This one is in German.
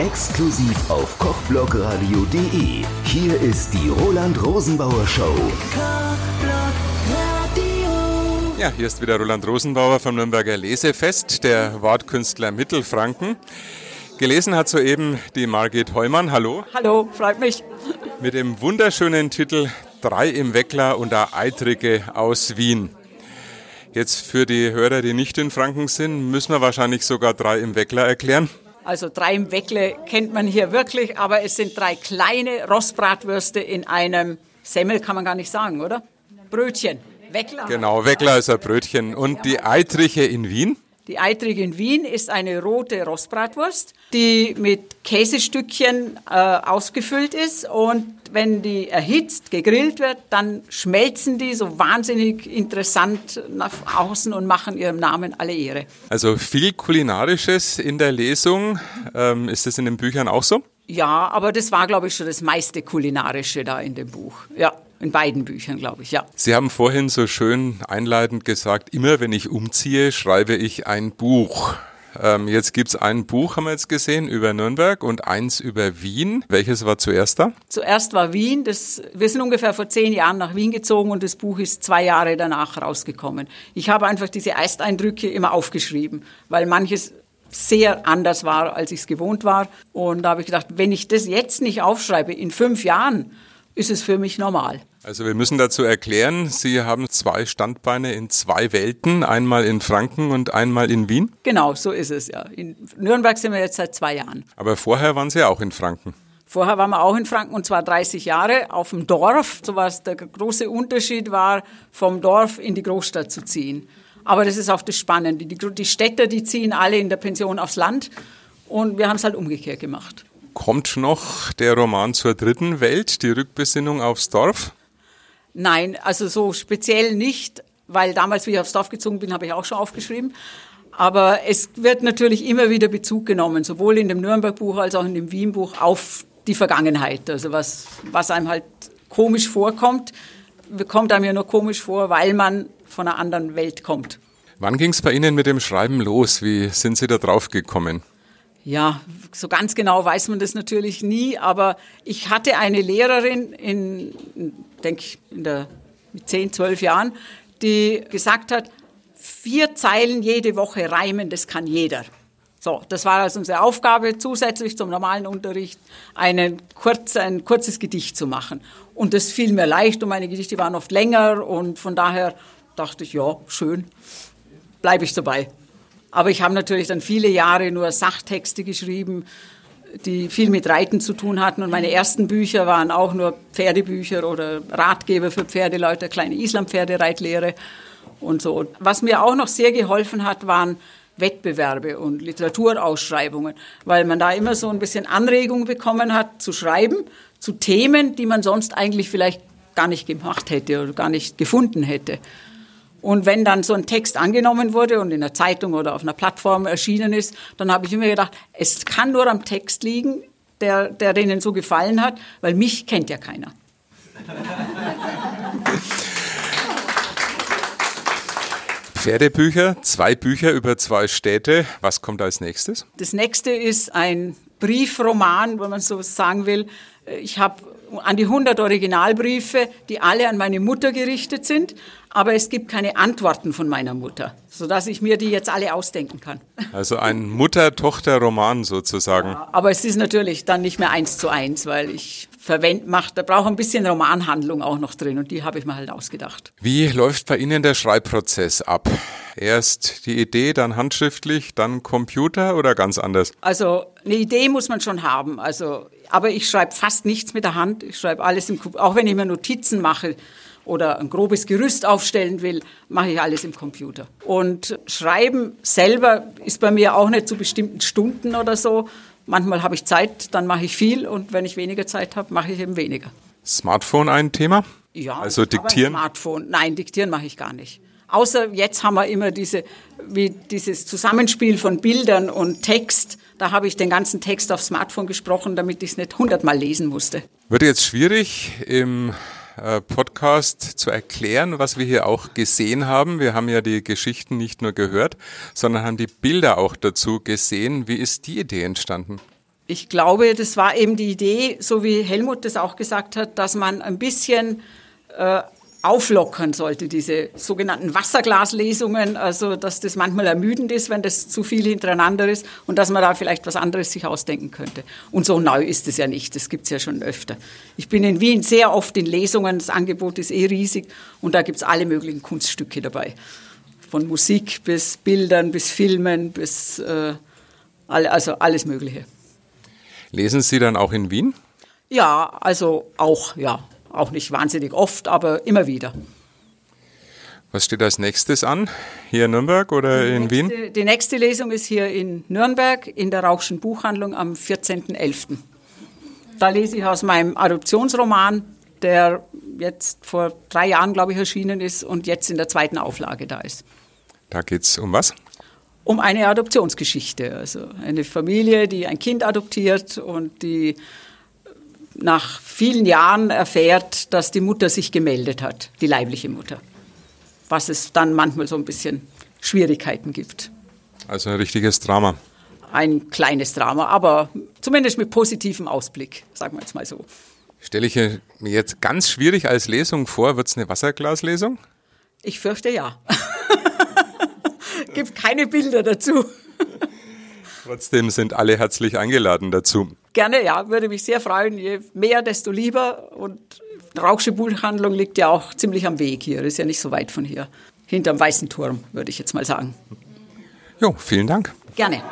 Exklusiv auf kochblogradio.de. Hier ist die Roland Rosenbauer Show. Ja, hier ist wieder Roland Rosenbauer vom Nürnberger Lesefest, der Wortkünstler Mittelfranken. Gelesen hat soeben die Margit Heumann. Hallo. Hallo, freut mich. Mit dem wunderschönen Titel Drei im Weckler und der Eitrige aus Wien. Jetzt für die Hörer, die nicht in Franken sind, müssen wir wahrscheinlich sogar drei im Weckler erklären. Also drei Weckle kennt man hier wirklich, aber es sind drei kleine Rostbratwürste in einem Semmel, kann man gar nicht sagen, oder? Brötchen. Weckler. Genau, Weckler ist ein Brötchen. Und die Eitriche in Wien? Die Eitrige in Wien ist eine rote Rostbratwurst, die mit Käsestückchen äh, ausgefüllt ist und wenn die erhitzt, gegrillt wird, dann schmelzen die so wahnsinnig interessant nach außen und machen ihrem Namen alle Ehre. Also viel Kulinarisches in der Lesung. Ähm, ist das in den Büchern auch so? Ja, aber das war, glaube ich, schon das meiste Kulinarische da in dem Buch. Ja. In beiden Büchern, glaube ich, ja. Sie haben vorhin so schön einleitend gesagt, immer wenn ich umziehe, schreibe ich ein Buch. Ähm, jetzt gibt es ein Buch, haben wir jetzt gesehen, über Nürnberg und eins über Wien. Welches war zuerst da? Zuerst war Wien. Das, wir sind ungefähr vor zehn Jahren nach Wien gezogen und das Buch ist zwei Jahre danach rausgekommen. Ich habe einfach diese Ersteindrücke immer aufgeschrieben, weil manches sehr anders war, als ich es gewohnt war. Und da habe ich gedacht, wenn ich das jetzt nicht aufschreibe, in fünf Jahren, ist es für mich normal. Also wir müssen dazu erklären, Sie haben zwei Standbeine in zwei Welten, einmal in Franken und einmal in Wien. Genau, so ist es ja. In Nürnberg sind wir jetzt seit zwei Jahren. Aber vorher waren Sie auch in Franken. Vorher waren wir auch in Franken und zwar 30 Jahre auf dem Dorf. So was der große Unterschied war, vom Dorf in die Großstadt zu ziehen. Aber das ist auch das Spannende. Die, die Städter, die ziehen alle in der Pension aufs Land und wir haben es halt umgekehrt gemacht. Kommt noch der Roman zur dritten Welt, die Rückbesinnung aufs Dorf? Nein, also so speziell nicht, weil damals, wie ich aufs Dorf gezogen bin, habe ich auch schon aufgeschrieben. Aber es wird natürlich immer wieder Bezug genommen, sowohl in dem Nürnberg-Buch als auch in dem Wien-Buch auf die Vergangenheit. Also was, was einem halt komisch vorkommt, kommt einem ja nur komisch vor, weil man von einer anderen Welt kommt. Wann ging es bei Ihnen mit dem Schreiben los? Wie sind Sie da drauf gekommen? Ja, so ganz genau weiß man das natürlich nie, aber ich hatte eine Lehrerin in, denke ich, in der, mit 10, 12 Jahren, die gesagt hat, vier Zeilen jede Woche reimen, das kann jeder. So, das war also unsere Aufgabe, zusätzlich zum normalen Unterricht einen kurz, ein kurzes Gedicht zu machen. Und das fiel mir leicht und meine Gedichte waren oft länger und von daher dachte ich, ja, schön, bleibe ich dabei. Aber ich habe natürlich dann viele Jahre nur Sachtexte geschrieben, die viel mit Reiten zu tun hatten. Und meine ersten Bücher waren auch nur Pferdebücher oder Ratgeber für Pferdeleute, kleine Islampferdereitlehre und so. Was mir auch noch sehr geholfen hat, waren Wettbewerbe und Literaturausschreibungen, weil man da immer so ein bisschen Anregung bekommen hat zu schreiben zu Themen, die man sonst eigentlich vielleicht gar nicht gemacht hätte oder gar nicht gefunden hätte. Und wenn dann so ein Text angenommen wurde und in der Zeitung oder auf einer Plattform erschienen ist, dann habe ich immer gedacht, es kann nur am Text liegen, der, der denen so gefallen hat, weil mich kennt ja keiner. Pferdebücher, zwei Bücher über zwei Städte. Was kommt als nächstes? Das nächste ist ein Briefroman, wenn man so sagen will. Ich habe an die 100 Originalbriefe, die alle an meine Mutter gerichtet sind, aber es gibt keine Antworten von meiner Mutter, sodass ich mir die jetzt alle ausdenken kann. Also ein Mutter-Tochter-Roman sozusagen. Ja, aber es ist natürlich dann nicht mehr eins zu eins, weil ich verwende, macht, da braucht ein bisschen Romanhandlung auch noch drin und die habe ich mir halt ausgedacht. Wie läuft bei Ihnen der Schreibprozess ab? Erst die Idee, dann handschriftlich, dann Computer oder ganz anders? Also eine Idee muss man schon haben. Also, aber ich schreibe fast nichts mit der Hand. Ich schreibe alles im Computer. Auch wenn ich mir Notizen mache oder ein grobes Gerüst aufstellen will, mache ich alles im Computer. Und Schreiben selber ist bei mir auch nicht zu bestimmten Stunden oder so. Manchmal habe ich Zeit, dann mache ich viel und wenn ich weniger Zeit habe, mache ich eben weniger. Smartphone ein Thema? Ja, also diktieren? Smartphone. Nein, diktieren mache ich gar nicht. Außer jetzt haben wir immer diese, wie dieses Zusammenspiel von Bildern und Text. Da habe ich den ganzen Text aufs Smartphone gesprochen, damit ich es nicht hundertmal lesen musste. Wird jetzt schwierig im Podcast zu erklären, was wir hier auch gesehen haben. Wir haben ja die Geschichten nicht nur gehört, sondern haben die Bilder auch dazu gesehen. Wie ist die Idee entstanden? Ich glaube, das war eben die Idee, so wie Helmut das auch gesagt hat, dass man ein bisschen äh, auflockern sollte, diese sogenannten Wasserglaslesungen, also dass das manchmal ermüdend ist, wenn das zu viel hintereinander ist und dass man da vielleicht was anderes sich ausdenken könnte. Und so neu ist es ja nicht, das gibt es ja schon öfter. Ich bin in Wien sehr oft in Lesungen, das Angebot ist eh riesig und da gibt es alle möglichen Kunststücke dabei. Von Musik bis Bildern, bis Filmen, bis äh, also alles Mögliche. Lesen Sie dann auch in Wien? Ja, also auch, ja. Auch nicht wahnsinnig oft, aber immer wieder. Was steht als nächstes an? Hier in Nürnberg oder die in nächste, Wien? Die nächste Lesung ist hier in Nürnberg in der Rauchschen Buchhandlung am 14.11. Da lese ich aus meinem Adoptionsroman, der jetzt vor drei Jahren, glaube ich, erschienen ist und jetzt in der zweiten Auflage da ist. Da geht es um was? Um eine Adoptionsgeschichte. Also eine Familie, die ein Kind adoptiert und die nach vielen Jahren erfährt, dass die Mutter sich gemeldet hat, die leibliche Mutter. Was es dann manchmal so ein bisschen Schwierigkeiten gibt. Also ein richtiges Drama. Ein kleines Drama, aber zumindest mit positivem Ausblick, sagen wir jetzt mal so. Stelle ich mir jetzt ganz schwierig als Lesung vor, wird es eine Wasserglaslesung? Ich fürchte ja. Gibt keine Bilder dazu. Trotzdem sind alle herzlich eingeladen dazu. Gerne, ja, würde mich sehr freuen. Je mehr, desto lieber. Und Rauchsche Buchhandlung liegt ja auch ziemlich am Weg hier, ist ja nicht so weit von hier. Hinterm Weißen Turm, würde ich jetzt mal sagen. Jo, vielen Dank. Gerne.